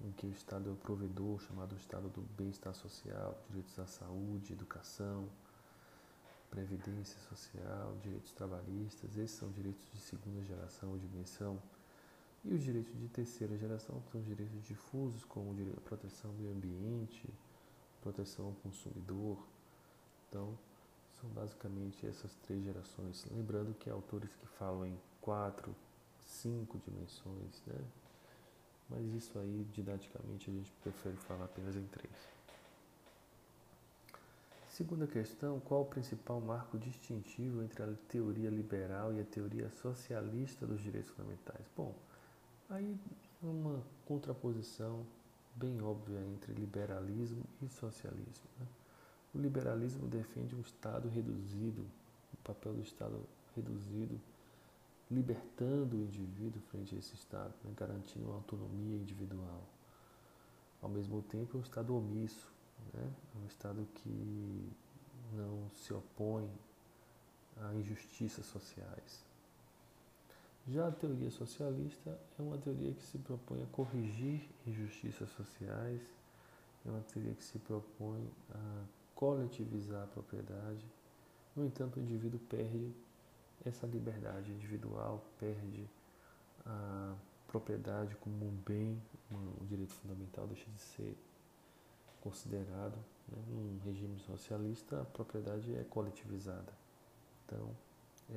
em que o Estado é o provedor, chamado Estado do bem-estar social, direitos à saúde, educação, previdência social, direitos trabalhistas, esses são direitos de segunda geração ou dimensão. E os direitos de terceira geração são direitos difusos, como a proteção do ambiente, proteção ao consumidor. Então, são basicamente essas três gerações. Lembrando que há autores que falam em quatro, cinco dimensões, né? Mas isso aí, didaticamente, a gente prefere falar apenas em três. Segunda questão, qual o principal marco distintivo entre a teoria liberal e a teoria socialista dos direitos fundamentais? Bom, aí uma contraposição bem óbvia entre liberalismo e socialismo. Né? O liberalismo defende um Estado reduzido, o papel do Estado reduzido, libertando o indivíduo frente a esse Estado, né, garantindo uma autonomia individual. Ao mesmo tempo, é um Estado omisso, né, é um Estado que não se opõe a injustiças sociais. Já a teoria socialista é uma teoria que se propõe a corrigir injustiças sociais, é uma teoria que se propõe a coletivizar a propriedade. No entanto, o indivíduo perde essa liberdade individual, perde a propriedade como um bem, um direito fundamental, deixa de ser considerado. Né? Num regime socialista, a propriedade é coletivizada. Então,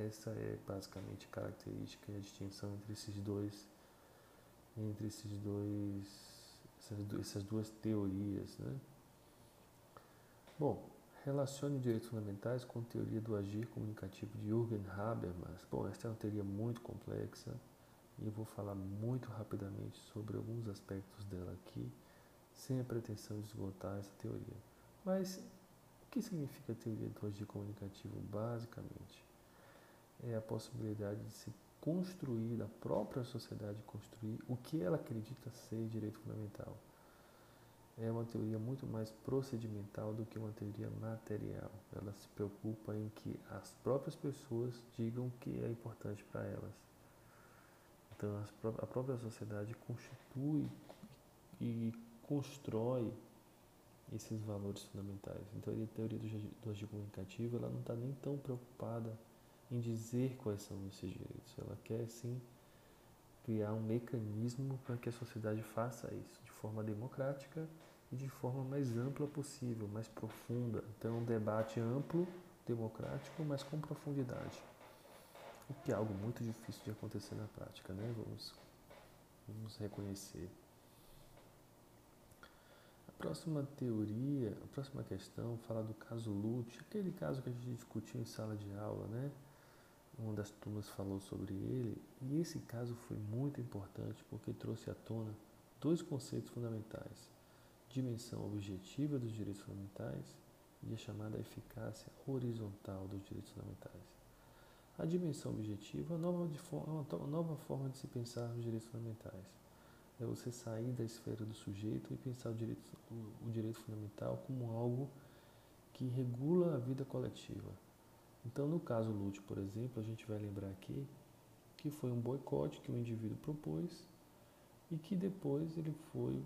essa é basicamente a característica e a distinção entre esses dois, entre esses dois, essas duas teorias, né? Bom, relacione direitos fundamentais com a teoria do agir comunicativo de Jürgen Habermas. Bom, esta é uma teoria muito complexa e eu vou falar muito rapidamente sobre alguns aspectos dela aqui, sem a pretensão de esgotar essa teoria. Mas o que significa a teoria do agir comunicativo? Basicamente, é a possibilidade de se construir, da própria sociedade construir o que ela acredita ser direito fundamental é uma teoria muito mais procedimental do que uma teoria material. Ela se preocupa em que as próprias pessoas digam o que é importante para elas. Então, a própria sociedade constitui e constrói esses valores fundamentais. Então, a teoria do agir comunicativo ela não está nem tão preocupada em dizer quais são esses direitos. Ela quer, sim, criar um mecanismo para que a sociedade faça isso forma democrática e de forma mais ampla possível, mais profunda. Então, é um debate amplo, democrático, mas com profundidade. o que é algo muito difícil de acontecer na prática, né? Vamos, vamos reconhecer. A próxima teoria, a próxima questão fala do caso Lute, aquele caso que a gente discutiu em sala de aula, né? Uma das turmas falou sobre ele, e esse caso foi muito importante porque trouxe à tona dois conceitos fundamentais: dimensão objetiva dos direitos fundamentais e a chamada eficácia horizontal dos direitos fundamentais. A dimensão objetiva é uma nova, é forma de se pensar os direitos fundamentais. É você sair da esfera do sujeito e pensar o direito, o direito fundamental como algo que regula a vida coletiva. Então, no caso Lute, por exemplo, a gente vai lembrar aqui que foi um boicote que o indivíduo propôs e que depois ele foi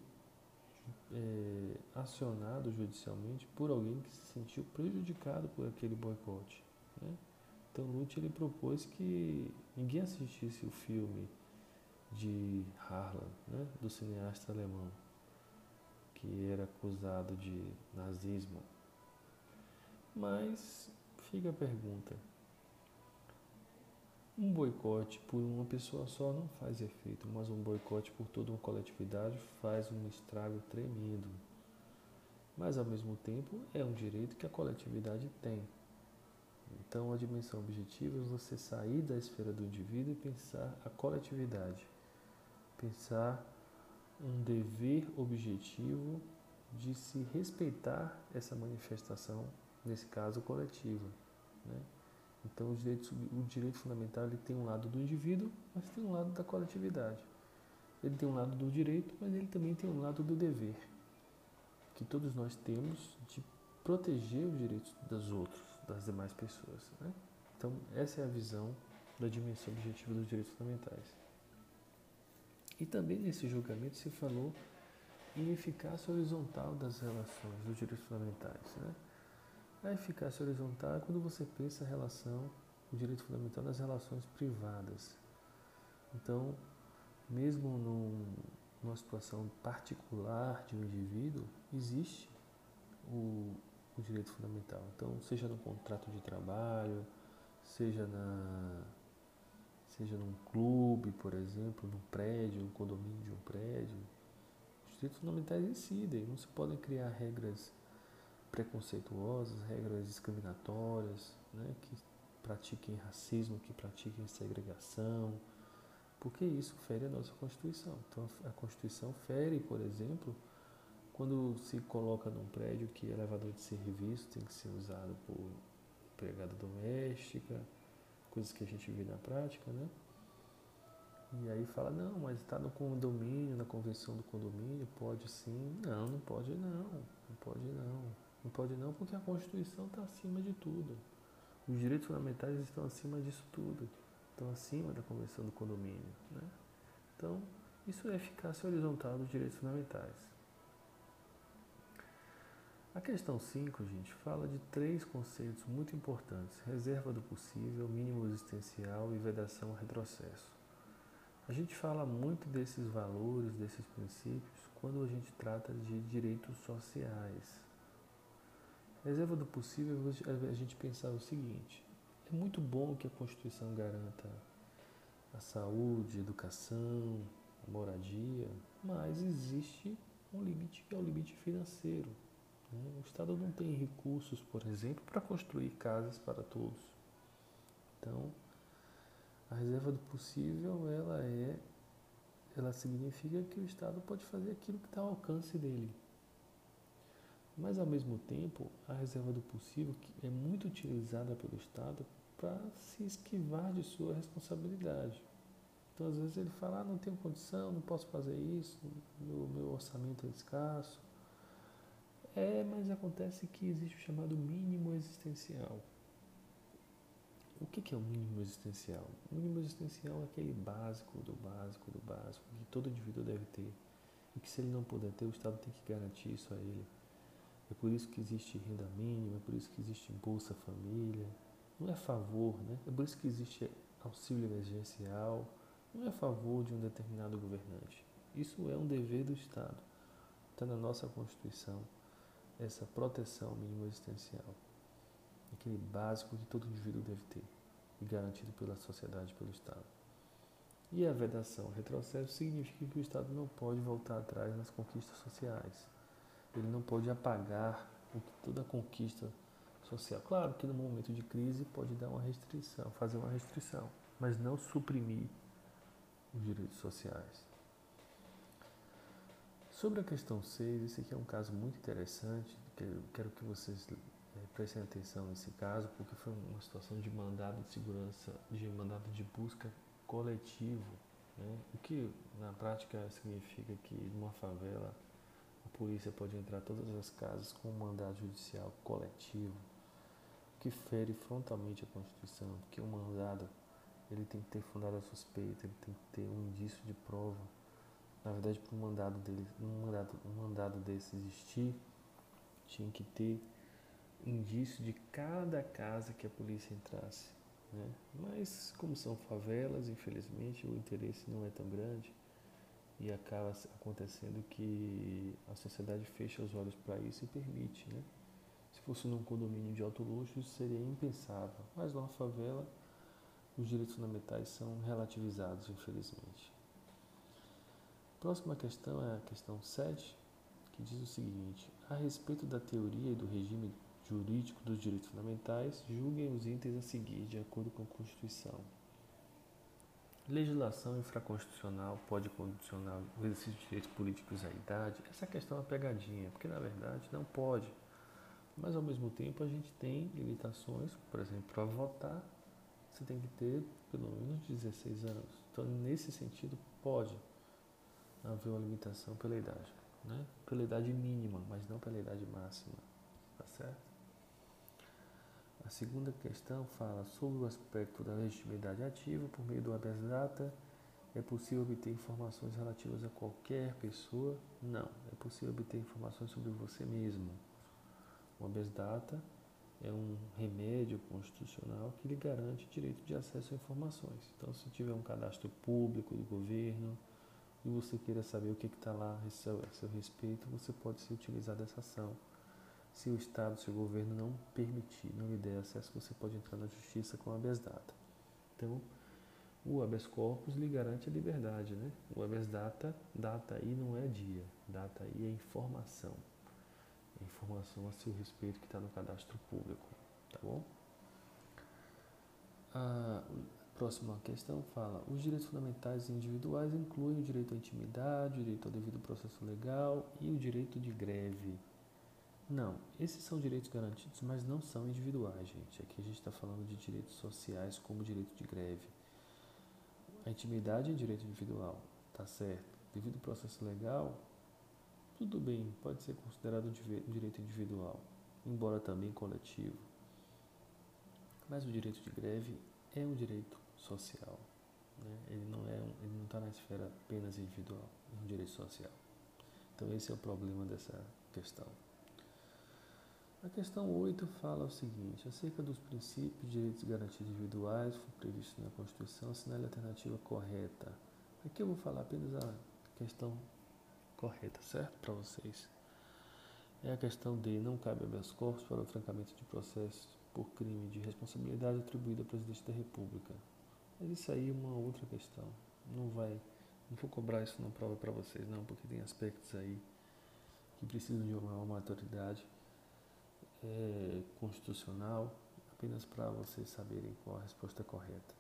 é, acionado judicialmente por alguém que se sentiu prejudicado por aquele boicote. Né? Então Lute ele propôs que ninguém assistisse o filme de Harlan, né, do cineasta alemão, que era acusado de nazismo. Mas fica a pergunta: um boicote por uma pessoa só não faz efeito, mas um boicote por toda uma coletividade faz um estrago tremendo. Mas ao mesmo tempo é um direito que a coletividade tem. Então a dimensão objetiva é você sair da esfera do indivíduo e pensar a coletividade. Pensar um dever objetivo de se respeitar essa manifestação, nesse caso coletiva. Né? Então, o direito, o direito fundamental ele tem um lado do indivíduo, mas tem um lado da coletividade. Ele tem um lado do direito, mas ele também tem um lado do dever, que todos nós temos de proteger os direitos dos outros, das demais pessoas. Né? Então, essa é a visão da dimensão objetiva dos direitos fundamentais. E também nesse julgamento se falou em eficácia horizontal das relações dos direitos fundamentais. Né? A eficácia horizontal é quando você pensa a relação, o direito fundamental nas relações privadas. Então, mesmo num, numa situação particular de um indivíduo, existe o, o direito fundamental. Então, seja no contrato de trabalho, seja na seja num clube, por exemplo, num prédio, num condomínio de um prédio, os direitos fundamentais incidem, não se podem criar regras preconceituosas, regras discriminatórias, né, que pratiquem racismo, que pratiquem segregação, porque isso fere a nossa Constituição. Então, a Constituição fere, por exemplo, quando se coloca num prédio que elevador de serviço tem que ser usado por empregada doméstica, coisas que a gente vê na prática, né? E aí fala, não, mas está no condomínio, na convenção do condomínio, pode sim. Não, não pode não, não pode não. Não pode não, porque a Constituição está acima de tudo. Os direitos fundamentais estão acima disso tudo. Estão acima da Convenção do Condomínio. Né? Então, isso é eficácia horizontal dos direitos fundamentais. A questão 5, gente, fala de três conceitos muito importantes: reserva do possível, mínimo existencial e vedação retrocesso. A gente fala muito desses valores, desses princípios, quando a gente trata de direitos sociais, reserva do possível é a gente pensar o seguinte: é muito bom que a Constituição garanta a saúde, a educação, a moradia, mas existe um limite que é o limite financeiro. Né? O Estado não tem recursos, por exemplo, para construir casas para todos. Então, a reserva do possível, ela é, ela significa que o Estado pode fazer aquilo que está ao alcance dele. Mas, ao mesmo tempo, a reserva do possível é muito utilizada pelo Estado para se esquivar de sua responsabilidade. Então, às vezes, ele fala: ah, não tenho condição, não posso fazer isso, meu, meu orçamento é escasso. É, mas acontece que existe o chamado mínimo existencial. O que é o mínimo existencial? O mínimo existencial é aquele básico do básico do básico que todo indivíduo deve ter. E que se ele não puder ter, o Estado tem que garantir isso a ele. É por isso que existe renda mínima, é por isso que existe Bolsa Família. Não é a favor, né? É por isso que existe auxílio emergencial. Não é a favor de um determinado governante. Isso é um dever do Estado. Está na nossa Constituição essa proteção mínima existencial. Aquele básico que todo indivíduo deve ter. e garantido pela sociedade pelo Estado. E a vedação retrocesso significa que o Estado não pode voltar atrás nas conquistas sociais. Ele não pode apagar toda a conquista social. Claro que no momento de crise pode dar uma restrição, fazer uma restrição, mas não suprimir os direitos sociais. Sobre a questão 6, esse aqui é um caso muito interessante, quero que vocês é, prestem atenção nesse caso, porque foi uma situação de mandado de segurança, de mandado de busca coletivo, né? o que na prática significa que numa favela polícia pode entrar todas as casas com um mandado judicial coletivo, que fere frontalmente a Constituição, porque o mandado ele tem que ter fundado a suspeita, ele tem que ter um indício de prova na verdade, para um mandado, dele, um, mandado, um mandado desse existir, tinha que ter indício de cada casa que a polícia entrasse. Né? Mas, como são favelas, infelizmente, o interesse não é tão grande e acaba acontecendo que a sociedade fecha os olhos para isso e permite. Né? Se fosse num condomínio de alto luxo, isso seria impensável. Mas numa favela, os direitos fundamentais são relativizados, infelizmente. Próxima questão é a questão 7, que diz o seguinte: a respeito da teoria e do regime jurídico dos direitos fundamentais, julguem os itens a seguir de acordo com a Constituição. Legislação infraconstitucional pode condicionar o exercício de direitos políticos à idade? Essa questão é uma pegadinha, porque na verdade não pode. Mas ao mesmo tempo a gente tem limitações, por exemplo, para votar você tem que ter pelo menos 16 anos. Então, nesse sentido, pode haver uma limitação pela idade, né? Pela idade mínima, mas não pela idade máxima, tá certo? A segunda questão fala sobre o aspecto da legitimidade ativa por meio do habeas data. É possível obter informações relativas a qualquer pessoa? Não. É possível obter informações sobre você mesmo. O habeas data é um remédio constitucional que lhe garante direito de acesso a informações. Então, se tiver um cadastro público do governo, e você queira saber o que está lá a seu, respeito, você pode se utilizar dessa ação. Se o Estado, se o governo não permitir, não lhe der acesso, você pode entrar na justiça com habeas data. Então, o habeas corpus lhe garante a liberdade, né? O habeas data, data aí não é dia, data aí é informação. É informação a seu respeito que está no cadastro público, tá bom? Ah, Próxima questão fala: os direitos fundamentais individuais incluem o direito à intimidade, o direito ao devido processo legal e o direito de greve. Não, esses são direitos garantidos, mas não são individuais, gente. Aqui a gente está falando de direitos sociais como direito de greve. A intimidade é direito individual, tá certo. Devido processo legal, tudo bem, pode ser considerado um direito individual, embora também coletivo. Mas o direito de greve é um direito social. Né? Ele não é, ele não está na esfera apenas individual, é um direito social. Então esse é o problema dessa questão. A questão 8 fala o seguinte: acerca dos princípios direitos garantidos individuais, foi previsto na Constituição, assinale a alternativa correta. Aqui eu vou falar apenas a questão correta, certo? Para vocês. É a questão de não cabe habeas corpus para o trancamento de processos por crime de responsabilidade atribuído ao presidente da República. Mas isso aí é uma outra questão. Não vai, não vou cobrar isso na prova para vocês não, porque tem aspectos aí que precisam de uma maturidade é, constitucional, apenas para vocês saberem qual a resposta correta.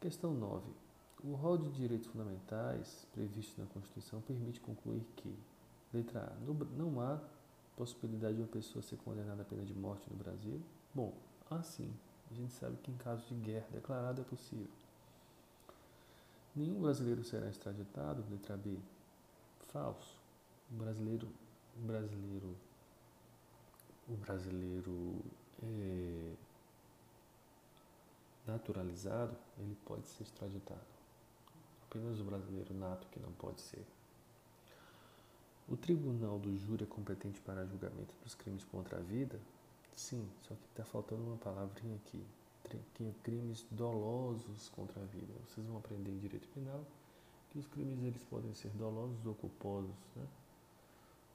Questão 9. O rol de direitos fundamentais previsto na Constituição permite concluir que, letra A, não há possibilidade de uma pessoa ser condenada à pena de morte no Brasil? Bom, assim, a gente sabe que em caso de guerra declarada é possível. Nenhum brasileiro será extraditado, letra B. Falso. O brasileiro, brasileiro, o brasileiro é, naturalizado, ele pode ser extraditado. Apenas o brasileiro nato que não pode ser. O tribunal do júri é competente para julgamento dos crimes contra a vida? Sim, só que está faltando uma palavrinha aqui. Crimes dolosos contra a vida. Vocês vão aprender em direito penal que os crimes eles podem ser dolosos ou culposos. Né?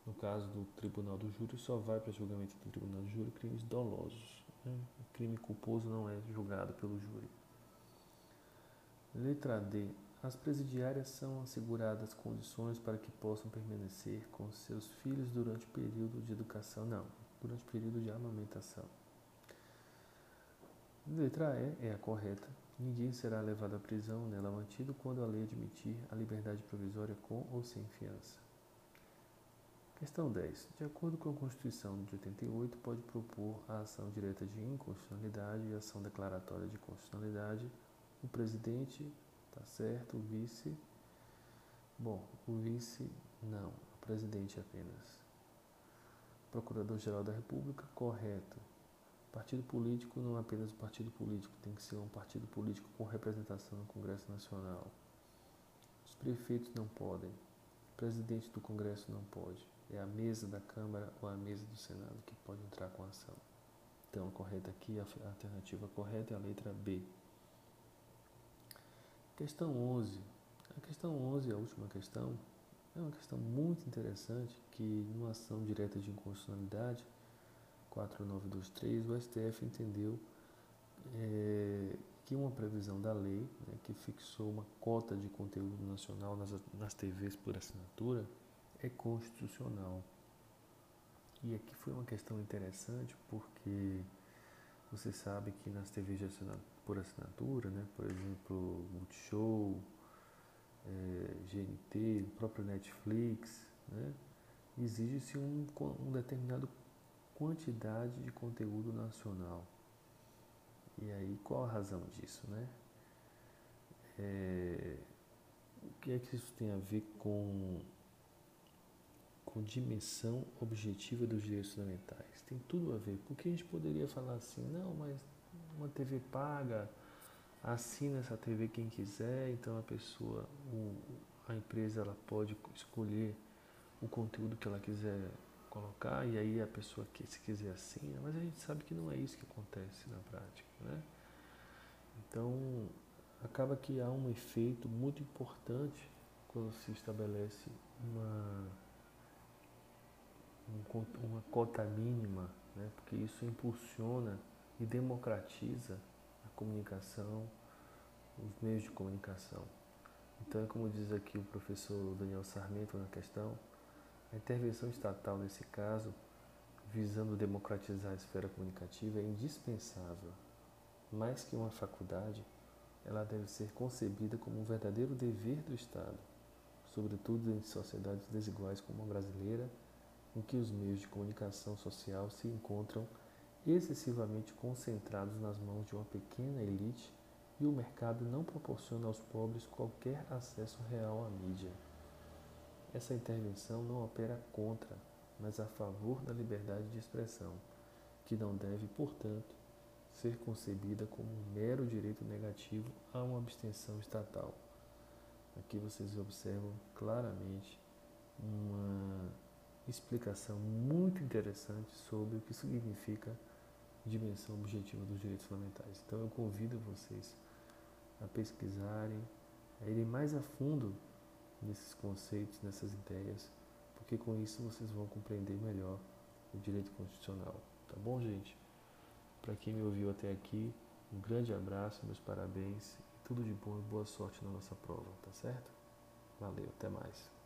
No caso do tribunal do júri, só vai para julgamento do tribunal do júri crimes dolosos. Né? O crime culposo não é julgado pelo júri. Letra D. As presidiárias são asseguradas condições para que possam permanecer com seus filhos durante o período de educação? Não, durante o período de amamentação. Letra E é a correta. Ninguém será levado à prisão nela mantido quando a lei admitir a liberdade provisória com ou sem fiança. Questão 10. De acordo com a Constituição de 88, pode propor a ação direta de inconstitucionalidade e ação declaratória de constitucionalidade o presidente, tá certo, o vice. Bom, o vice não, o presidente apenas. Procurador-Geral da República, correto. Partido político não é apenas um partido político, tem que ser um partido político com representação no Congresso Nacional. Os prefeitos não podem, o presidente do Congresso não pode. É a mesa da Câmara ou a mesa do Senado que pode entrar com a ação. Então, a correta aqui, a alternativa correta é a letra B. Questão 11. A questão 11, a última questão, é uma questão muito interessante que, numa ação direta de inconstitucionalidade, 4923, o STF entendeu é, que uma previsão da lei né, que fixou uma cota de conteúdo nacional nas, nas TVs por assinatura é constitucional. E aqui foi uma questão interessante porque você sabe que nas TVs por assinatura, né, por exemplo, Multishow, é, GNT, o próprio Netflix, né, exige-se um, um determinado quantidade de conteúdo nacional. E aí, qual a razão disso, né? É, o que é que isso tem a ver com, com dimensão objetiva dos direitos fundamentais? Tem tudo a ver, porque a gente poderia falar assim, não, mas uma TV paga, assina essa TV quem quiser, então a pessoa, o, a empresa, ela pode escolher o conteúdo que ela quiser colocar e aí a pessoa que se quiser assina, mas a gente sabe que não é isso que acontece na prática, né? Então acaba que há um efeito muito importante quando se estabelece uma uma cota mínima, né? porque isso impulsiona e democratiza a comunicação, os meios de comunicação. Então, é como diz aqui o professor Daniel Sarmento na questão, a intervenção estatal nesse caso, visando democratizar a esfera comunicativa, é indispensável. Mais que uma faculdade, ela deve ser concebida como um verdadeiro dever do Estado, sobretudo em sociedades desiguais como a brasileira, em que os meios de comunicação social se encontram excessivamente concentrados nas mãos de uma pequena elite e o mercado não proporciona aos pobres qualquer acesso real à mídia. Essa intervenção não opera contra, mas a favor da liberdade de expressão, que não deve, portanto, ser concebida como um mero direito negativo a uma abstenção estatal. Aqui vocês observam claramente uma explicação muito interessante sobre o que significa dimensão objetiva dos direitos fundamentais. Então eu convido vocês a pesquisarem, a irem mais a fundo nesses conceitos, nessas ideias, porque com isso vocês vão compreender melhor o direito constitucional. Tá bom, gente? Para quem me ouviu até aqui, um grande abraço, meus parabéns, tudo de bom e boa sorte na nossa prova, tá certo? Valeu, até mais.